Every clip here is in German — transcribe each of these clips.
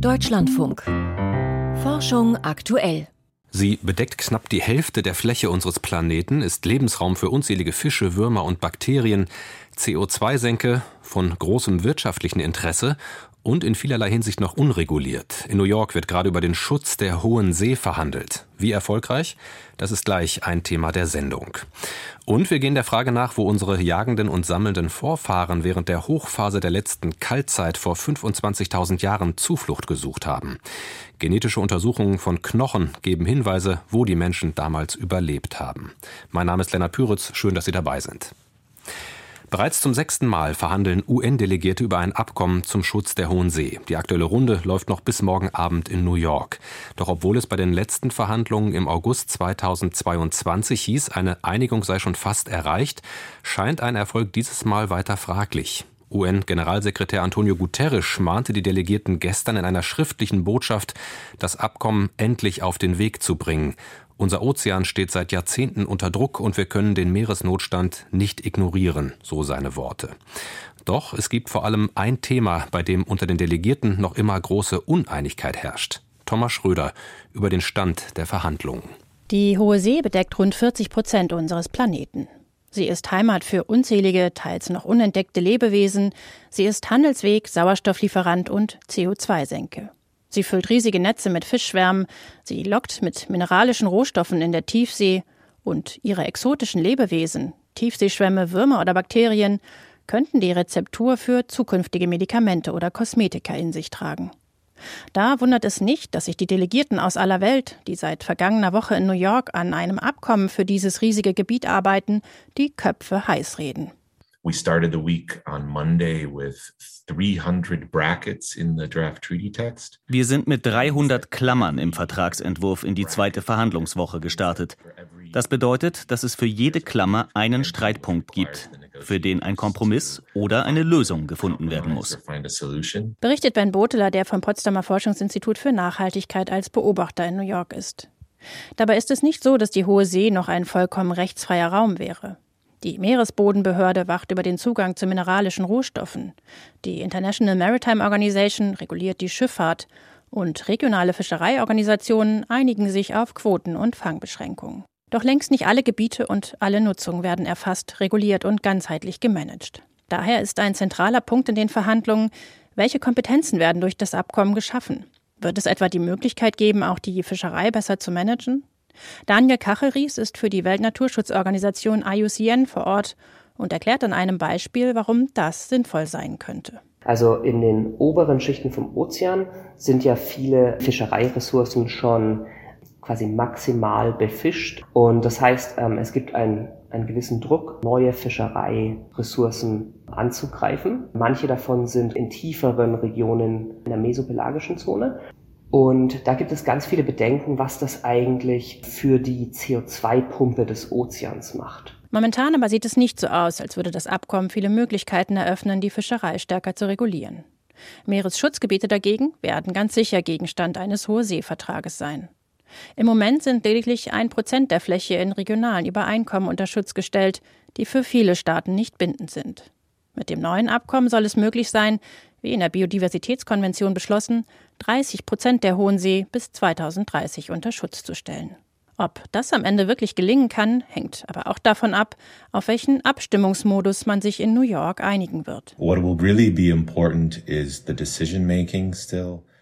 Deutschlandfunk. Forschung aktuell. Sie bedeckt knapp die Hälfte der Fläche unseres Planeten, ist Lebensraum für unzählige Fische, Würmer und Bakterien, CO2-Senke von großem wirtschaftlichen Interesse und in vielerlei Hinsicht noch unreguliert. In New York wird gerade über den Schutz der Hohen See verhandelt. Wie erfolgreich? Das ist gleich ein Thema der Sendung. Und wir gehen der Frage nach, wo unsere jagenden und sammelnden Vorfahren während der Hochphase der letzten Kaltzeit vor 25.000 Jahren Zuflucht gesucht haben. Genetische Untersuchungen von Knochen geben Hinweise, wo die Menschen damals überlebt haben. Mein Name ist Lennart Püritz. Schön, dass Sie dabei sind. Bereits zum sechsten Mal verhandeln UN-Delegierte über ein Abkommen zum Schutz der Hohen See. Die aktuelle Runde läuft noch bis morgen Abend in New York. Doch obwohl es bei den letzten Verhandlungen im August 2022 hieß, eine Einigung sei schon fast erreicht, scheint ein Erfolg dieses Mal weiter fraglich. UN-Generalsekretär Antonio Guterres mahnte die Delegierten gestern in einer schriftlichen Botschaft, das Abkommen endlich auf den Weg zu bringen. Unser Ozean steht seit Jahrzehnten unter Druck und wir können den Meeresnotstand nicht ignorieren, so seine Worte. Doch es gibt vor allem ein Thema, bei dem unter den Delegierten noch immer große Uneinigkeit herrscht. Thomas Schröder über den Stand der Verhandlungen. Die Hohe See bedeckt rund 40 Prozent unseres Planeten. Sie ist Heimat für unzählige, teils noch unentdeckte Lebewesen. Sie ist Handelsweg, Sauerstofflieferant und CO2-Senke. Sie füllt riesige Netze mit Fischschwärmen, sie lockt mit mineralischen Rohstoffen in der Tiefsee und ihre exotischen Lebewesen, Tiefseeschwämme, Würmer oder Bakterien, könnten die Rezeptur für zukünftige Medikamente oder Kosmetika in sich tragen. Da wundert es nicht, dass sich die Delegierten aus aller Welt, die seit vergangener Woche in New York an einem Abkommen für dieses riesige Gebiet arbeiten, die Köpfe heiß reden. We started the week on Monday with 300 brackets in the draft treaty text. Wir sind mit 300 Klammern im Vertragsentwurf in die zweite Verhandlungswoche gestartet. Das bedeutet, dass es für jede Klammer einen Streitpunkt gibt, für den ein Kompromiss oder eine Lösung gefunden werden muss. Berichtet Ben Boteler, der vom Potsdamer Forschungsinstitut für Nachhaltigkeit als Beobachter in New York ist. Dabei ist es nicht so, dass die Hohe See noch ein vollkommen rechtsfreier Raum wäre. Die Meeresbodenbehörde wacht über den Zugang zu mineralischen Rohstoffen. Die International Maritime Organization reguliert die Schifffahrt und regionale Fischereiorganisationen einigen sich auf Quoten und Fangbeschränkungen. Doch längst nicht alle Gebiete und alle Nutzung werden erfasst, reguliert und ganzheitlich gemanagt. Daher ist ein zentraler Punkt in den Verhandlungen, welche Kompetenzen werden durch das Abkommen geschaffen? Wird es etwa die Möglichkeit geben, auch die Fischerei besser zu managen? Daniel Kachelries ist für die Weltnaturschutzorganisation IUCN vor Ort und erklärt an einem Beispiel, warum das sinnvoll sein könnte. Also in den oberen Schichten vom Ozean sind ja viele Fischereiressourcen schon quasi maximal befischt. Und das heißt, ähm, es gibt einen, einen gewissen Druck, neue Fischereiressourcen anzugreifen. Manche davon sind in tieferen Regionen in der mesopelagischen Zone. Und da gibt es ganz viele Bedenken, was das eigentlich für die CO2-Pumpe des Ozeans macht. Momentan aber sieht es nicht so aus, als würde das Abkommen viele Möglichkeiten eröffnen, die Fischerei stärker zu regulieren. Meeresschutzgebiete dagegen werden ganz sicher Gegenstand eines Hohe Seevertrages sein. Im Moment sind lediglich ein Prozent der Fläche in regionalen Übereinkommen unter Schutz gestellt, die für viele Staaten nicht bindend sind. Mit dem neuen Abkommen soll es möglich sein, wie in der Biodiversitätskonvention beschlossen, 30 Prozent der Hohen See bis 2030 unter Schutz zu stellen. Ob das am Ende wirklich gelingen kann, hängt aber auch davon ab, auf welchen Abstimmungsmodus man sich in New York einigen wird.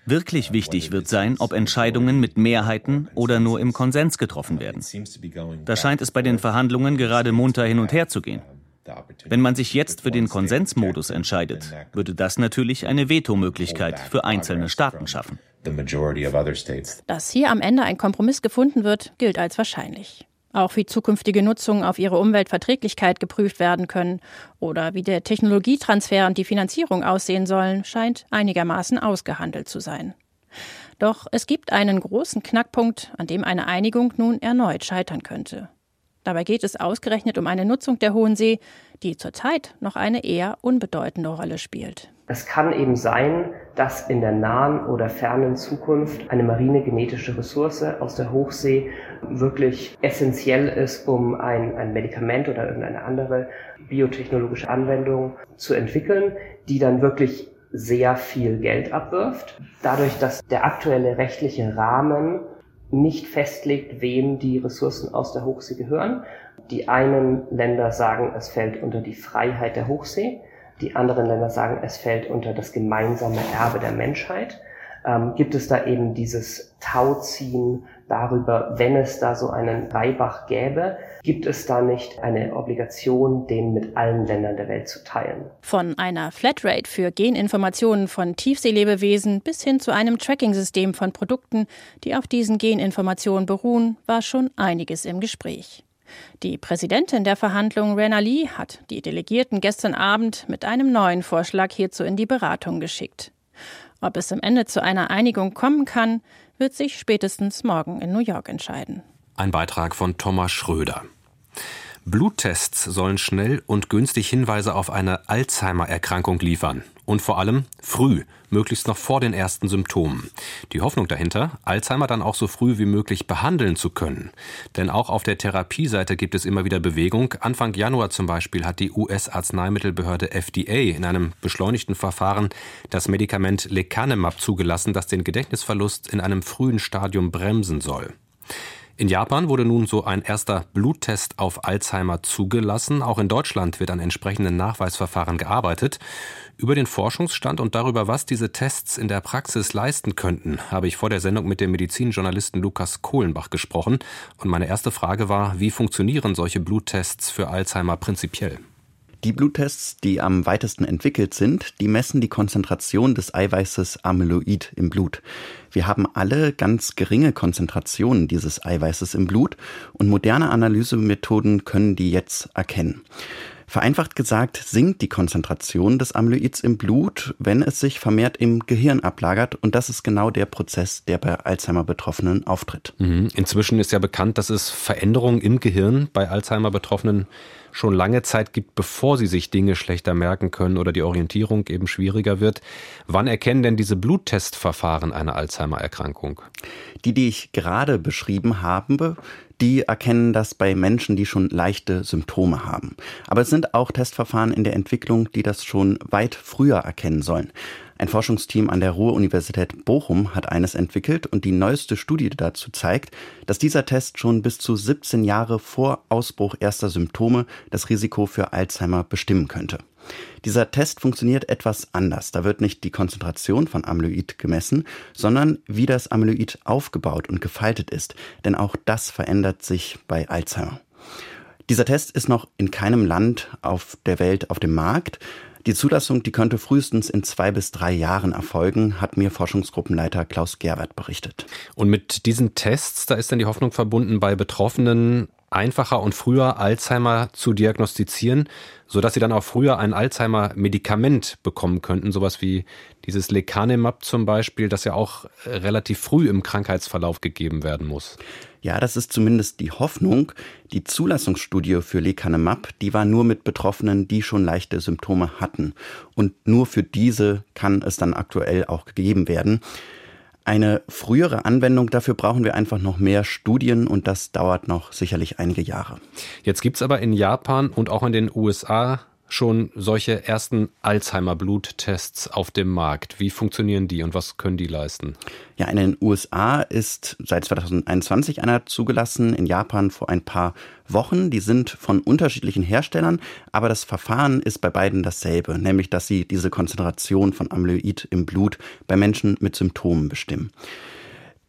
Wirklich wichtig wird sein, ob Entscheidungen mit Mehrheiten oder nur im Konsens getroffen werden. Da scheint es bei den Verhandlungen gerade munter hin und her zu gehen. Wenn man sich jetzt für den Konsensmodus entscheidet, würde das natürlich eine Vetomöglichkeit für einzelne Staaten schaffen. Dass hier am Ende ein Kompromiss gefunden wird, gilt als wahrscheinlich. Auch wie zukünftige Nutzungen auf ihre Umweltverträglichkeit geprüft werden können oder wie der Technologietransfer und die Finanzierung aussehen sollen, scheint einigermaßen ausgehandelt zu sein. Doch es gibt einen großen Knackpunkt, an dem eine Einigung nun erneut scheitern könnte. Dabei geht es ausgerechnet um eine Nutzung der Hohen See, die zurzeit noch eine eher unbedeutende Rolle spielt. Es kann eben sein, dass in der nahen oder fernen Zukunft eine marine genetische Ressource aus der Hochsee wirklich essentiell ist, um ein, ein Medikament oder irgendeine andere biotechnologische Anwendung zu entwickeln, die dann wirklich sehr viel Geld abwirft. Dadurch, dass der aktuelle rechtliche Rahmen nicht festlegt, wem die Ressourcen aus der Hochsee gehören. Die einen Länder sagen, es fällt unter die Freiheit der Hochsee. Die anderen Länder sagen, es fällt unter das gemeinsame Erbe der Menschheit ähm, gibt es da eben dieses Tauziehen darüber, wenn es da so einen Reibach gäbe, gibt es da nicht eine Obligation, den mit allen Ländern der Welt zu teilen. Von einer Flatrate für Geninformationen von Tiefseelebewesen bis hin zu einem Tracking-System von Produkten, die auf diesen Geninformationen beruhen, war schon einiges im Gespräch. Die Präsidentin der Verhandlungen, Rena Lee, hat die Delegierten gestern Abend mit einem neuen Vorschlag hierzu in die Beratung geschickt. Ob es am Ende zu einer Einigung kommen kann, wird sich spätestens morgen in New York entscheiden. Ein Beitrag von Thomas Schröder. Bluttests sollen schnell und günstig Hinweise auf eine Alzheimer-Erkrankung liefern. Und vor allem früh, möglichst noch vor den ersten Symptomen. Die Hoffnung dahinter, Alzheimer dann auch so früh wie möglich behandeln zu können. Denn auch auf der Therapieseite gibt es immer wieder Bewegung. Anfang Januar zum Beispiel hat die US-Arzneimittelbehörde FDA in einem beschleunigten Verfahren das Medikament Lecanemab zugelassen, das den Gedächtnisverlust in einem frühen Stadium bremsen soll. In Japan wurde nun so ein erster Bluttest auf Alzheimer zugelassen. Auch in Deutschland wird an entsprechenden Nachweisverfahren gearbeitet. Über den Forschungsstand und darüber, was diese Tests in der Praxis leisten könnten, habe ich vor der Sendung mit dem Medizinjournalisten Lukas Kohlenbach gesprochen. Und meine erste Frage war, wie funktionieren solche Bluttests für Alzheimer prinzipiell? Die Bluttests, die am weitesten entwickelt sind, die messen die Konzentration des Eiweißes Amyloid im Blut. Wir haben alle ganz geringe Konzentrationen dieses Eiweißes im Blut und moderne Analysemethoden können die jetzt erkennen. Vereinfacht gesagt sinkt die Konzentration des Amyloids im Blut, wenn es sich vermehrt im Gehirn ablagert. Und das ist genau der Prozess, der bei Alzheimer-Betroffenen auftritt. Mhm. Inzwischen ist ja bekannt, dass es Veränderungen im Gehirn bei Alzheimer-Betroffenen schon lange Zeit gibt, bevor sie sich Dinge schlechter merken können oder die Orientierung eben schwieriger wird. Wann erkennen denn diese Bluttestverfahren eine Alzheimer-Erkrankung? Die, die ich gerade beschrieben habe, die erkennen das bei Menschen, die schon leichte Symptome haben. Aber es sind auch Testverfahren in der Entwicklung, die das schon weit früher erkennen sollen. Ein Forschungsteam an der Ruhr-Universität Bochum hat eines entwickelt und die neueste Studie dazu zeigt, dass dieser Test schon bis zu 17 Jahre vor Ausbruch erster Symptome das Risiko für Alzheimer bestimmen könnte. Dieser Test funktioniert etwas anders. Da wird nicht die Konzentration von Amyloid gemessen, sondern wie das Amyloid aufgebaut und gefaltet ist. Denn auch das verändert sich bei Alzheimer. Dieser Test ist noch in keinem Land auf der Welt auf dem Markt. Die Zulassung, die könnte frühestens in zwei bis drei Jahren erfolgen, hat mir Forschungsgruppenleiter Klaus Gerwert berichtet. Und mit diesen Tests, da ist dann die Hoffnung verbunden, bei Betroffenen einfacher und früher Alzheimer zu diagnostizieren, sodass sie dann auch früher ein Alzheimer-Medikament bekommen könnten, sowas wie dieses Lecanemab zum Beispiel, das ja auch relativ früh im Krankheitsverlauf gegeben werden muss. Ja, das ist zumindest die Hoffnung. Die Zulassungsstudie für Lecanemab, die war nur mit Betroffenen, die schon leichte Symptome hatten. Und nur für diese kann es dann aktuell auch gegeben werden. Eine frühere Anwendung dafür brauchen wir einfach noch mehr Studien und das dauert noch sicherlich einige Jahre. Jetzt gibt's aber in Japan und auch in den USA schon solche ersten Alzheimer-Bluttests auf dem Markt. Wie funktionieren die und was können die leisten? Ja, in den USA ist seit 2021 einer zugelassen, in Japan vor ein paar Wochen. Die sind von unterschiedlichen Herstellern, aber das Verfahren ist bei beiden dasselbe, nämlich dass sie diese Konzentration von Amyloid im Blut bei Menschen mit Symptomen bestimmen.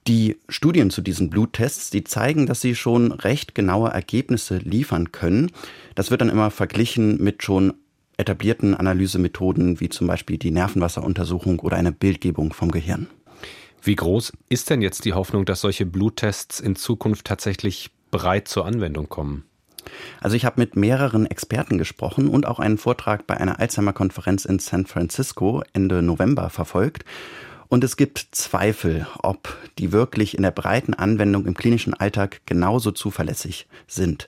Die Studien zu diesen Bluttests, die zeigen, dass sie schon recht genaue Ergebnisse liefern können. Das wird dann immer verglichen mit schon etablierten Analysemethoden wie zum Beispiel die Nervenwasseruntersuchung oder eine Bildgebung vom Gehirn. Wie groß ist denn jetzt die Hoffnung, dass solche Bluttests in Zukunft tatsächlich breit zur Anwendung kommen? Also ich habe mit mehreren Experten gesprochen und auch einen Vortrag bei einer Alzheimer-Konferenz in San Francisco Ende November verfolgt. Und es gibt Zweifel, ob die wirklich in der breiten Anwendung im klinischen Alltag genauso zuverlässig sind.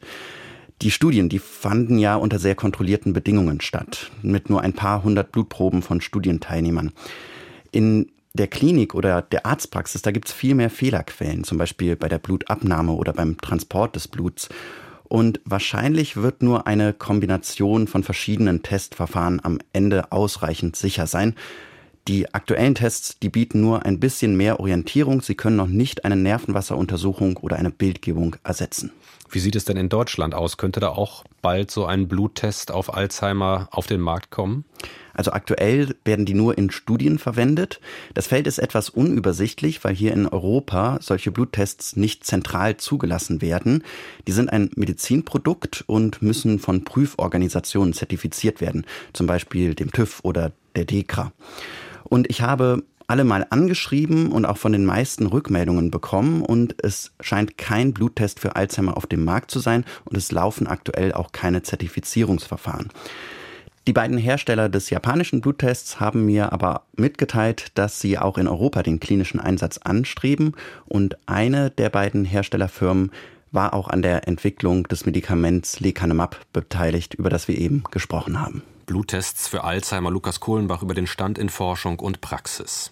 Die Studien, die fanden ja unter sehr kontrollierten Bedingungen statt, mit nur ein paar hundert Blutproben von Studienteilnehmern. In der Klinik oder der Arztpraxis, da gibt es viel mehr Fehlerquellen, zum Beispiel bei der Blutabnahme oder beim Transport des Bluts. Und wahrscheinlich wird nur eine Kombination von verschiedenen Testverfahren am Ende ausreichend sicher sein. Die aktuellen Tests, die bieten nur ein bisschen mehr Orientierung. Sie können noch nicht eine Nervenwasseruntersuchung oder eine Bildgebung ersetzen. Wie sieht es denn in Deutschland aus? Könnte da auch bald so ein Bluttest auf Alzheimer auf den Markt kommen? Also aktuell werden die nur in Studien verwendet. Das Feld ist etwas unübersichtlich, weil hier in Europa solche Bluttests nicht zentral zugelassen werden. Die sind ein Medizinprodukt und müssen von Prüforganisationen zertifiziert werden, zum Beispiel dem TÜV oder der DEKRA. Und ich habe alle mal angeschrieben und auch von den meisten Rückmeldungen bekommen und es scheint kein Bluttest für Alzheimer auf dem Markt zu sein und es laufen aktuell auch keine Zertifizierungsverfahren. Die beiden Hersteller des japanischen Bluttests haben mir aber mitgeteilt, dass sie auch in Europa den klinischen Einsatz anstreben und eine der beiden Herstellerfirmen war auch an der Entwicklung des Medikaments Lecanemab beteiligt, über das wir eben gesprochen haben. Bluttests für Alzheimer Lukas Kohlenbach über den Stand in Forschung und Praxis.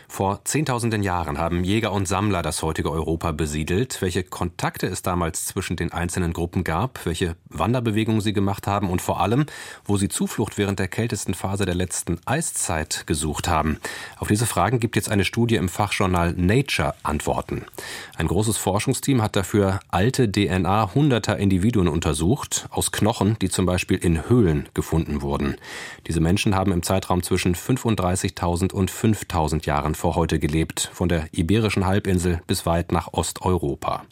Vor zehntausenden Jahren haben Jäger und Sammler das heutige Europa besiedelt. Welche Kontakte es damals zwischen den einzelnen Gruppen gab, welche Wanderbewegungen sie gemacht haben und vor allem, wo sie Zuflucht während der kältesten Phase der letzten Eiszeit gesucht haben. Auf diese Fragen gibt jetzt eine Studie im Fachjournal Nature Antworten. Ein großes Forschungsteam hat dafür alte DNA hunderter Individuen untersucht, aus Knochen, die zum Beispiel in Höhlen gefunden wurden. Diese Menschen haben im Zeitraum zwischen 35.000 und 5.000 Jahren vor heute gelebt, von der Iberischen Halbinsel bis weit nach Osteuropa.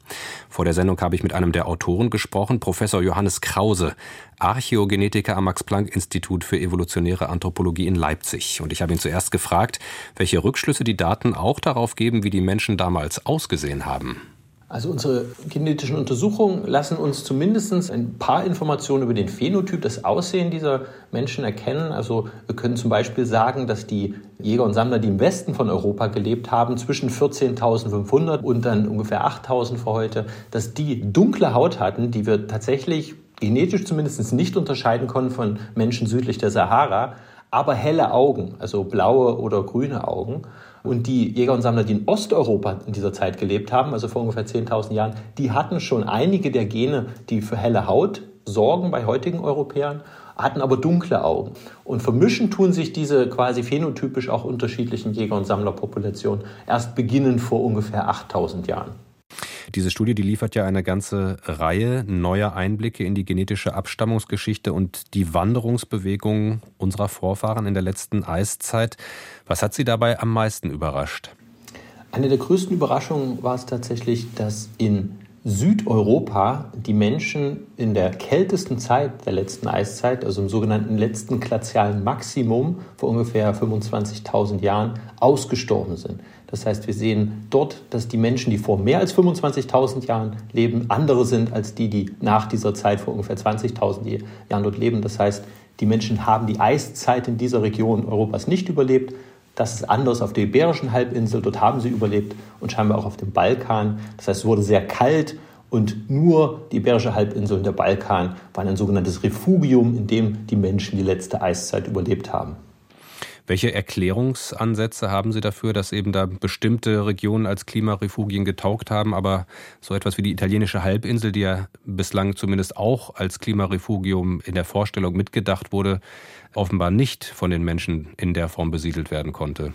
Vor der Sendung habe ich mit einem der Autoren gesprochen, Professor Johannes Krause, Archäogenetiker am Max-Planck-Institut für evolutionäre Anthropologie in Leipzig. Und ich habe ihn zuerst gefragt, welche Rückschlüsse die Daten auch darauf geben, wie die Menschen damals ausgesehen haben. Also unsere genetischen Untersuchungen lassen uns zumindest ein paar Informationen über den Phänotyp, das Aussehen dieser Menschen erkennen. Also wir können zum Beispiel sagen, dass die Jäger und Sammler, die im Westen von Europa gelebt haben, zwischen 14.500 und dann ungefähr 8.000 vor heute, dass die dunkle Haut hatten, die wir tatsächlich genetisch zumindest nicht unterscheiden konnten von Menschen südlich der Sahara, aber helle Augen, also blaue oder grüne Augen. Und die Jäger und Sammler, die in Osteuropa in dieser Zeit gelebt haben, also vor ungefähr 10.000 Jahren, die hatten schon einige der Gene, die für helle Haut sorgen bei heutigen Europäern, hatten aber dunkle Augen. Und vermischen tun sich diese quasi phänotypisch auch unterschiedlichen Jäger- und Sammlerpopulationen erst beginnend vor ungefähr 8.000 Jahren. Diese Studie, die liefert ja eine ganze Reihe neuer Einblicke in die genetische Abstammungsgeschichte und die Wanderungsbewegungen unserer Vorfahren in der letzten Eiszeit. Was hat Sie dabei am meisten überrascht? Eine der größten Überraschungen war es tatsächlich, dass in Südeuropa die Menschen in der kältesten Zeit der letzten Eiszeit, also im sogenannten letzten glazialen Maximum vor ungefähr 25.000 Jahren, ausgestorben sind. Das heißt, wir sehen dort, dass die Menschen, die vor mehr als 25.000 Jahren leben, andere sind als die, die nach dieser Zeit vor ungefähr 20.000 Jahren dort leben. Das heißt, die Menschen haben die Eiszeit in dieser Region Europas nicht überlebt. Das ist anders auf der Iberischen Halbinsel, dort haben sie überlebt und scheinbar auch auf dem Balkan. Das heißt, es wurde sehr kalt und nur die Iberische Halbinsel und der Balkan waren ein sogenanntes Refugium, in dem die Menschen die letzte Eiszeit überlebt haben. Welche Erklärungsansätze haben Sie dafür, dass eben da bestimmte Regionen als Klimarefugien getaugt haben, aber so etwas wie die italienische Halbinsel, die ja bislang zumindest auch als Klimarefugium in der Vorstellung mitgedacht wurde, offenbar nicht von den Menschen in der Form besiedelt werden konnte?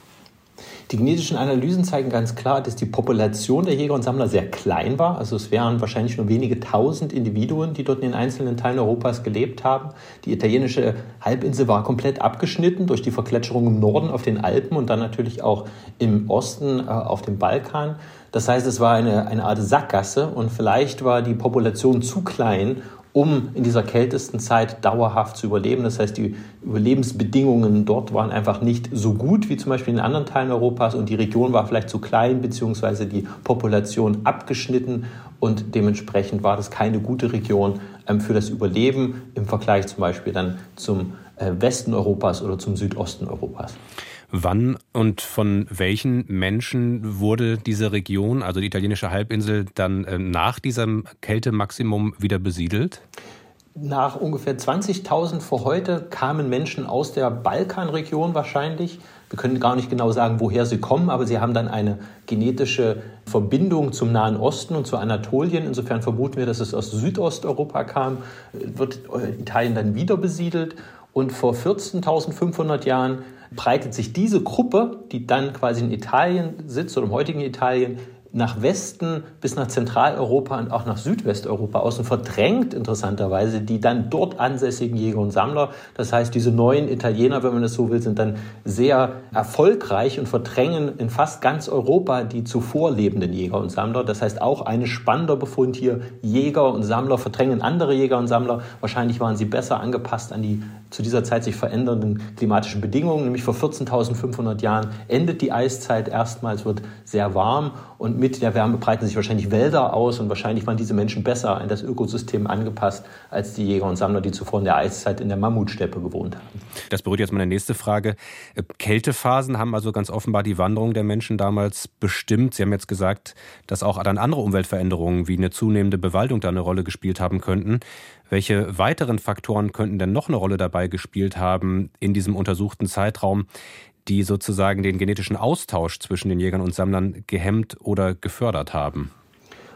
Die genetischen Analysen zeigen ganz klar, dass die Population der Jäger und Sammler sehr klein war. Also es wären wahrscheinlich nur wenige tausend Individuen, die dort in den einzelnen Teilen Europas gelebt haben. Die italienische Halbinsel war komplett abgeschnitten durch die Vergletscherung im Norden auf den Alpen und dann natürlich auch im Osten äh, auf dem Balkan. Das heißt, es war eine, eine Art Sackgasse und vielleicht war die Population zu klein, um in dieser kältesten Zeit dauerhaft zu überleben. Das heißt, die Überlebensbedingungen dort waren einfach nicht so gut wie zum Beispiel in anderen Teilen Europas und die Region war vielleicht zu klein beziehungsweise die Population abgeschnitten und dementsprechend war das keine gute Region ähm, für das Überleben im Vergleich zum Beispiel dann zum äh, Westen Europas oder zum Südosten Europas. Wann und von welchen Menschen wurde diese Region, also die italienische Halbinsel, dann äh, nach diesem Kältemaximum wieder besiedelt? Nach ungefähr 20.000 vor heute kamen Menschen aus der Balkanregion wahrscheinlich. Wir können gar nicht genau sagen, woher sie kommen, aber sie haben dann eine genetische Verbindung zum Nahen Osten und zu Anatolien. Insofern vermuten wir, dass es aus Südosteuropa kam. Wird Italien dann wieder besiedelt. Und vor 14.500 Jahren breitet sich diese Gruppe, die dann quasi in Italien sitzt oder im heutigen Italien, nach Westen bis nach Zentraleuropa und auch nach Südwesteuropa aus und verdrängt interessanterweise die dann dort ansässigen Jäger und Sammler. Das heißt, diese neuen Italiener, wenn man das so will, sind dann sehr erfolgreich und verdrängen in fast ganz Europa die zuvor lebenden Jäger und Sammler. Das heißt, auch ein spannender Befund hier, Jäger und Sammler verdrängen andere Jäger und Sammler. Wahrscheinlich waren sie besser angepasst an die zu dieser Zeit sich verändernden klimatischen Bedingungen. Nämlich vor 14.500 Jahren endet die Eiszeit erstmals, wird sehr warm und mit der Wärme breiten sich wahrscheinlich Wälder aus und wahrscheinlich waren diese Menschen besser an das Ökosystem angepasst als die Jäger und Sammler, die zuvor in der Eiszeit in der Mammutsteppe gewohnt haben. Das berührt jetzt meine nächste Frage. Äh, Kältephasen haben also ganz offenbar die Wanderung der Menschen damals bestimmt. Sie haben jetzt gesagt, dass auch dann andere Umweltveränderungen wie eine zunehmende Bewaldung da eine Rolle gespielt haben könnten. Welche weiteren Faktoren könnten denn noch eine Rolle dabei gespielt haben in diesem untersuchten Zeitraum, die sozusagen den genetischen Austausch zwischen den Jägern und Sammlern gehemmt oder gefördert haben?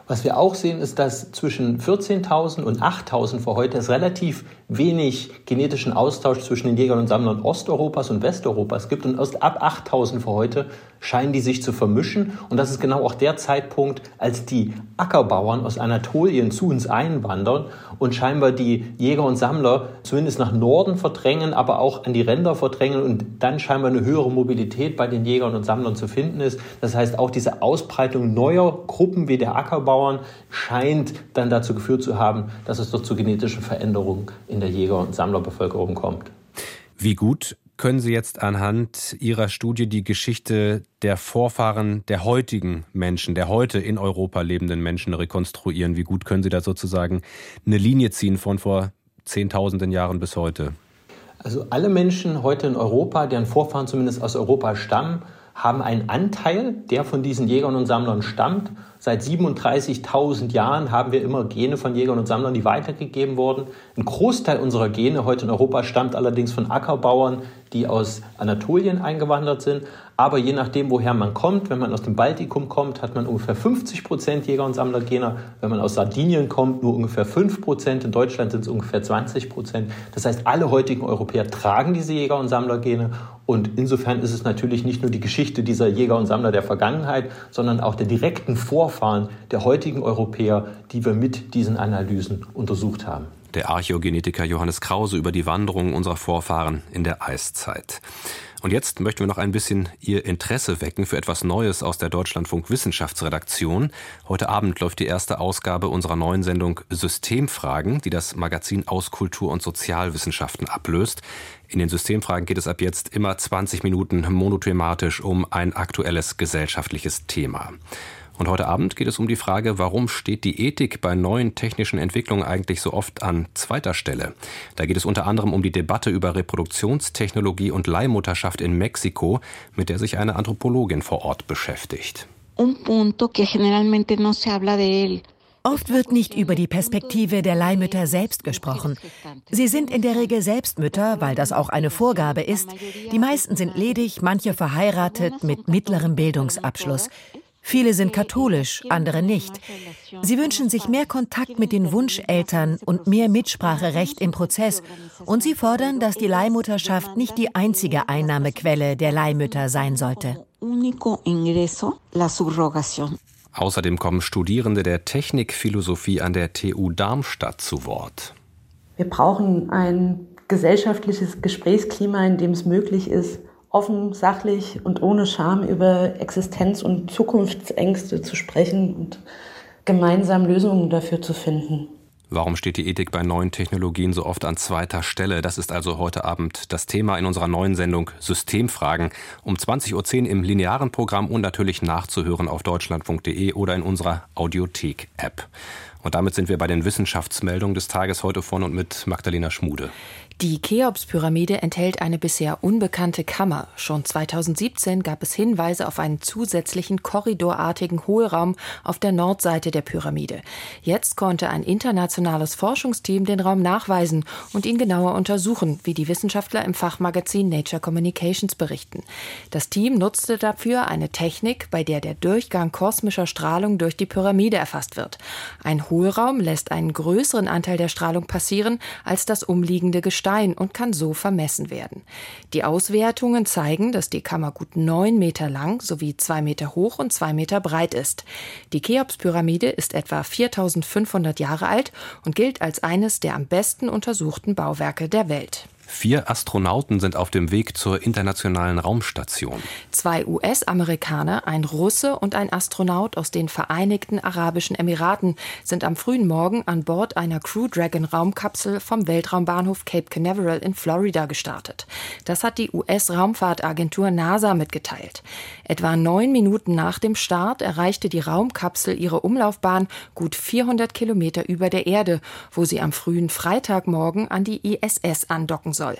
Was wir auch sehen, ist, dass zwischen 14.000 und 8.000 vor heute es relativ wenig genetischen Austausch zwischen den Jägern und Sammlern Osteuropas und Westeuropas gibt. Und erst ab 8000 vor heute scheinen die sich zu vermischen. Und das ist genau auch der Zeitpunkt, als die Ackerbauern aus Anatolien zu uns einwandern und scheinbar die Jäger und Sammler zumindest nach Norden verdrängen, aber auch an die Ränder verdrängen und dann scheinbar eine höhere Mobilität bei den Jägern und Sammlern zu finden ist. Das heißt, auch diese Ausbreitung neuer Gruppen wie der Ackerbauern scheint dann dazu geführt zu haben, dass es dort zu genetischen Veränderungen in in der Jäger- und Sammlerbevölkerung kommt. Wie gut können Sie jetzt anhand Ihrer Studie die Geschichte der Vorfahren der heutigen Menschen, der heute in Europa lebenden Menschen rekonstruieren? Wie gut können Sie da sozusagen eine Linie ziehen von vor Zehntausenden Jahren bis heute? Also alle Menschen heute in Europa, deren Vorfahren zumindest aus Europa stammen, haben einen Anteil, der von diesen Jägern und Sammlern stammt. Seit 37.000 Jahren haben wir immer Gene von Jägern und Sammlern, die weitergegeben wurden. Ein Großteil unserer Gene heute in Europa stammt allerdings von Ackerbauern, die aus Anatolien eingewandert sind. Aber je nachdem, woher man kommt, wenn man aus dem Baltikum kommt, hat man ungefähr 50 Prozent Jäger- und Sammlergene. Wenn man aus Sardinien kommt, nur ungefähr 5 Prozent. In Deutschland sind es ungefähr 20 Prozent. Das heißt, alle heutigen Europäer tragen diese Jäger- und Sammlergene. Und insofern ist es natürlich nicht nur die Geschichte dieser Jäger und Sammler der Vergangenheit, sondern auch der direkten Vorfahren der heutigen Europäer, die wir mit diesen Analysen untersucht haben der Archäogenetiker Johannes Krause über die Wanderungen unserer Vorfahren in der Eiszeit. Und jetzt möchten wir noch ein bisschen Ihr Interesse wecken für etwas Neues aus der Deutschlandfunk Wissenschaftsredaktion. Heute Abend läuft die erste Ausgabe unserer neuen Sendung Systemfragen, die das Magazin aus Kultur- und Sozialwissenschaften ablöst. In den Systemfragen geht es ab jetzt immer 20 Minuten monothematisch um ein aktuelles gesellschaftliches Thema. Und heute Abend geht es um die Frage, warum steht die Ethik bei neuen technischen Entwicklungen eigentlich so oft an zweiter Stelle? Da geht es unter anderem um die Debatte über Reproduktionstechnologie und Leihmutterschaft in Mexiko, mit der sich eine Anthropologin vor Ort beschäftigt. Oft wird nicht über die Perspektive der Leihmütter selbst gesprochen. Sie sind in der Regel Selbstmütter, weil das auch eine Vorgabe ist. Die meisten sind ledig, manche verheiratet mit mittlerem Bildungsabschluss. Viele sind katholisch, andere nicht. Sie wünschen sich mehr Kontakt mit den Wunscheltern und mehr Mitspracherecht im Prozess. Und sie fordern, dass die Leihmutterschaft nicht die einzige Einnahmequelle der Leihmütter sein sollte. Außerdem kommen Studierende der Technikphilosophie an der TU Darmstadt zu Wort. Wir brauchen ein gesellschaftliches Gesprächsklima, in dem es möglich ist, offen, sachlich und ohne Scham über Existenz- und Zukunftsängste zu sprechen und gemeinsam Lösungen dafür zu finden. Warum steht die Ethik bei neuen Technologien so oft an zweiter Stelle? Das ist also heute Abend das Thema in unserer neuen Sendung Systemfragen um 20.10 Uhr im linearen Programm und natürlich nachzuhören auf deutschlandfunk.de oder in unserer Audiothek-App. Und damit sind wir bei den Wissenschaftsmeldungen des Tages heute von und mit Magdalena Schmude. Die Cheops-Pyramide enthält eine bisher unbekannte Kammer. Schon 2017 gab es Hinweise auf einen zusätzlichen korridorartigen Hohlraum auf der Nordseite der Pyramide. Jetzt konnte ein internationales Forschungsteam den Raum nachweisen und ihn genauer untersuchen, wie die Wissenschaftler im Fachmagazin Nature Communications berichten. Das Team nutzte dafür eine Technik, bei der der Durchgang kosmischer Strahlung durch die Pyramide erfasst wird. Ein Hohlraum lässt einen größeren Anteil der Strahlung passieren als das umliegende Gestein und kann so vermessen werden. Die Auswertungen zeigen, dass die Kammer gut neun Meter lang sowie zwei Meter hoch und zwei Meter breit ist. Die Cheops-Pyramide ist etwa 4500 Jahre alt und gilt als eines der am besten untersuchten Bauwerke der Welt. Vier Astronauten sind auf dem Weg zur internationalen Raumstation. Zwei US-Amerikaner, ein Russe und ein Astronaut aus den Vereinigten Arabischen Emiraten sind am frühen Morgen an Bord einer Crew Dragon Raumkapsel vom Weltraumbahnhof Cape Canaveral in Florida gestartet. Das hat die US-Raumfahrtagentur NASA mitgeteilt. Etwa neun Minuten nach dem Start erreichte die Raumkapsel ihre Umlaufbahn gut 400 Kilometer über der Erde, wo sie am frühen Freitagmorgen an die ISS andocken soll.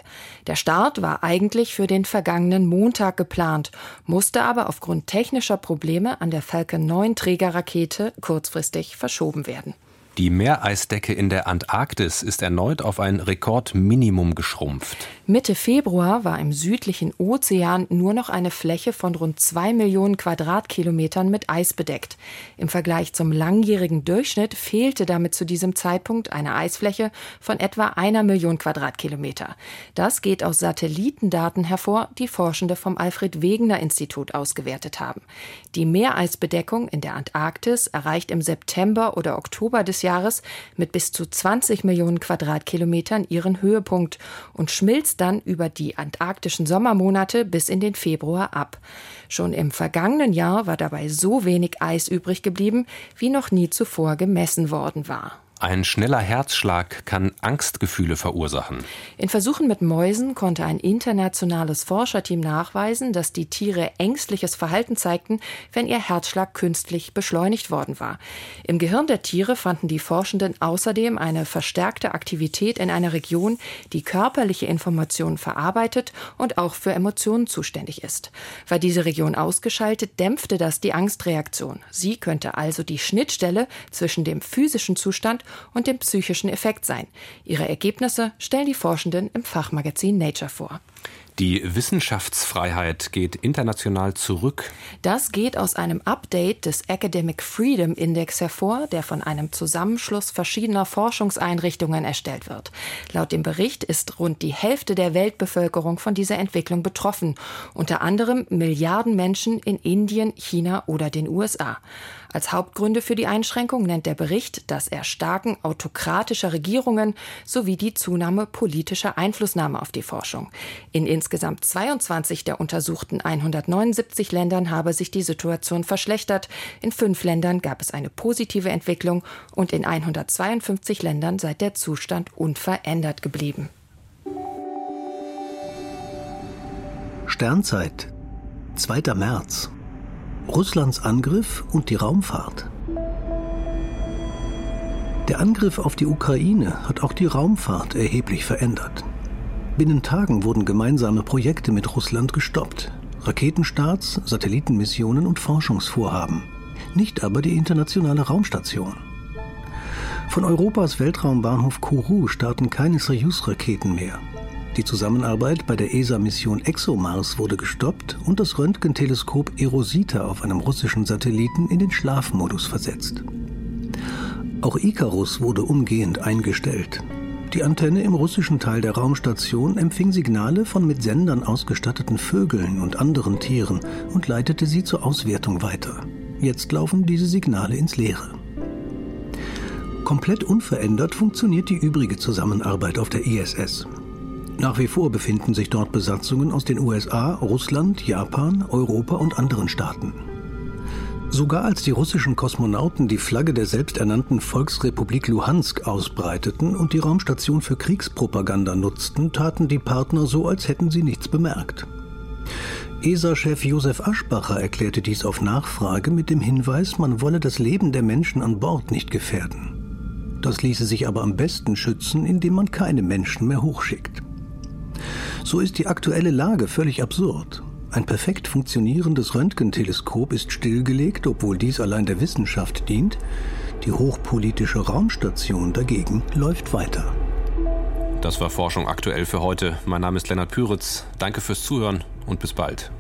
Der Start war eigentlich für den vergangenen Montag geplant, musste aber aufgrund technischer Probleme an der Falcon 9 Trägerrakete kurzfristig verschoben werden. Die Meereisdecke in der Antarktis ist erneut auf ein Rekordminimum geschrumpft. Mitte Februar war im südlichen Ozean nur noch eine Fläche von rund zwei Millionen Quadratkilometern mit Eis bedeckt. Im Vergleich zum langjährigen Durchschnitt fehlte damit zu diesem Zeitpunkt eine Eisfläche von etwa einer Million Quadratkilometer. Das geht aus Satellitendaten hervor, die Forschende vom Alfred Wegener Institut ausgewertet haben. Die Meereisbedeckung in der Antarktis erreicht im September oder Oktober des Jahres mit bis zu 20 Millionen Quadratkilometern ihren Höhepunkt und schmilzt dann über die antarktischen Sommermonate bis in den Februar ab. Schon im vergangenen Jahr war dabei so wenig Eis übrig geblieben, wie noch nie zuvor gemessen worden war. Ein schneller Herzschlag kann Angstgefühle verursachen. In Versuchen mit Mäusen konnte ein internationales Forscherteam nachweisen, dass die Tiere ängstliches Verhalten zeigten, wenn ihr Herzschlag künstlich beschleunigt worden war. Im Gehirn der Tiere fanden die Forschenden außerdem eine verstärkte Aktivität in einer Region, die körperliche Informationen verarbeitet und auch für Emotionen zuständig ist. War diese Region ausgeschaltet, dämpfte das die Angstreaktion. Sie könnte also die Schnittstelle zwischen dem physischen Zustand und dem psychischen Effekt sein. Ihre Ergebnisse stellen die Forschenden im Fachmagazin Nature vor. Die Wissenschaftsfreiheit geht international zurück. Das geht aus einem Update des Academic Freedom Index hervor, der von einem Zusammenschluss verschiedener Forschungseinrichtungen erstellt wird. Laut dem Bericht ist rund die Hälfte der Weltbevölkerung von dieser Entwicklung betroffen, unter anderem Milliarden Menschen in Indien, China oder den USA. Als Hauptgründe für die Einschränkung nennt der Bericht das Erstarken autokratischer Regierungen sowie die Zunahme politischer Einflussnahme auf die Forschung. In insgesamt 22 der untersuchten 179 Ländern habe sich die Situation verschlechtert. In fünf Ländern gab es eine positive Entwicklung und in 152 Ländern sei der Zustand unverändert geblieben. Sternzeit, 2. März. Russlands Angriff und die Raumfahrt. Der Angriff auf die Ukraine hat auch die Raumfahrt erheblich verändert. Binnen Tagen wurden gemeinsame Projekte mit Russland gestoppt. Raketenstarts, Satellitenmissionen und Forschungsvorhaben. Nicht aber die internationale Raumstation. Von Europas Weltraumbahnhof Kourou starten keine Soyuz-Raketen mehr. Die Zusammenarbeit bei der ESA-Mission ExoMars wurde gestoppt und das Röntgenteleskop Erosita auf einem russischen Satelliten in den Schlafmodus versetzt. Auch Icarus wurde umgehend eingestellt. Die Antenne im russischen Teil der Raumstation empfing Signale von mit Sendern ausgestatteten Vögeln und anderen Tieren und leitete sie zur Auswertung weiter. Jetzt laufen diese Signale ins Leere. Komplett unverändert funktioniert die übrige Zusammenarbeit auf der ISS. Nach wie vor befinden sich dort Besatzungen aus den USA, Russland, Japan, Europa und anderen Staaten. Sogar als die russischen Kosmonauten die Flagge der selbsternannten Volksrepublik Luhansk ausbreiteten und die Raumstation für Kriegspropaganda nutzten, taten die Partner so, als hätten sie nichts bemerkt. ESA-Chef Josef Aschbacher erklärte dies auf Nachfrage mit dem Hinweis, man wolle das Leben der Menschen an Bord nicht gefährden. Das ließe sich aber am besten schützen, indem man keine Menschen mehr hochschickt. So ist die aktuelle Lage völlig absurd. Ein perfekt funktionierendes Röntgenteleskop ist stillgelegt, obwohl dies allein der Wissenschaft dient. Die hochpolitische Raumstation dagegen läuft weiter. Das war Forschung aktuell für heute. Mein Name ist Lennart Püritz. Danke fürs Zuhören und bis bald.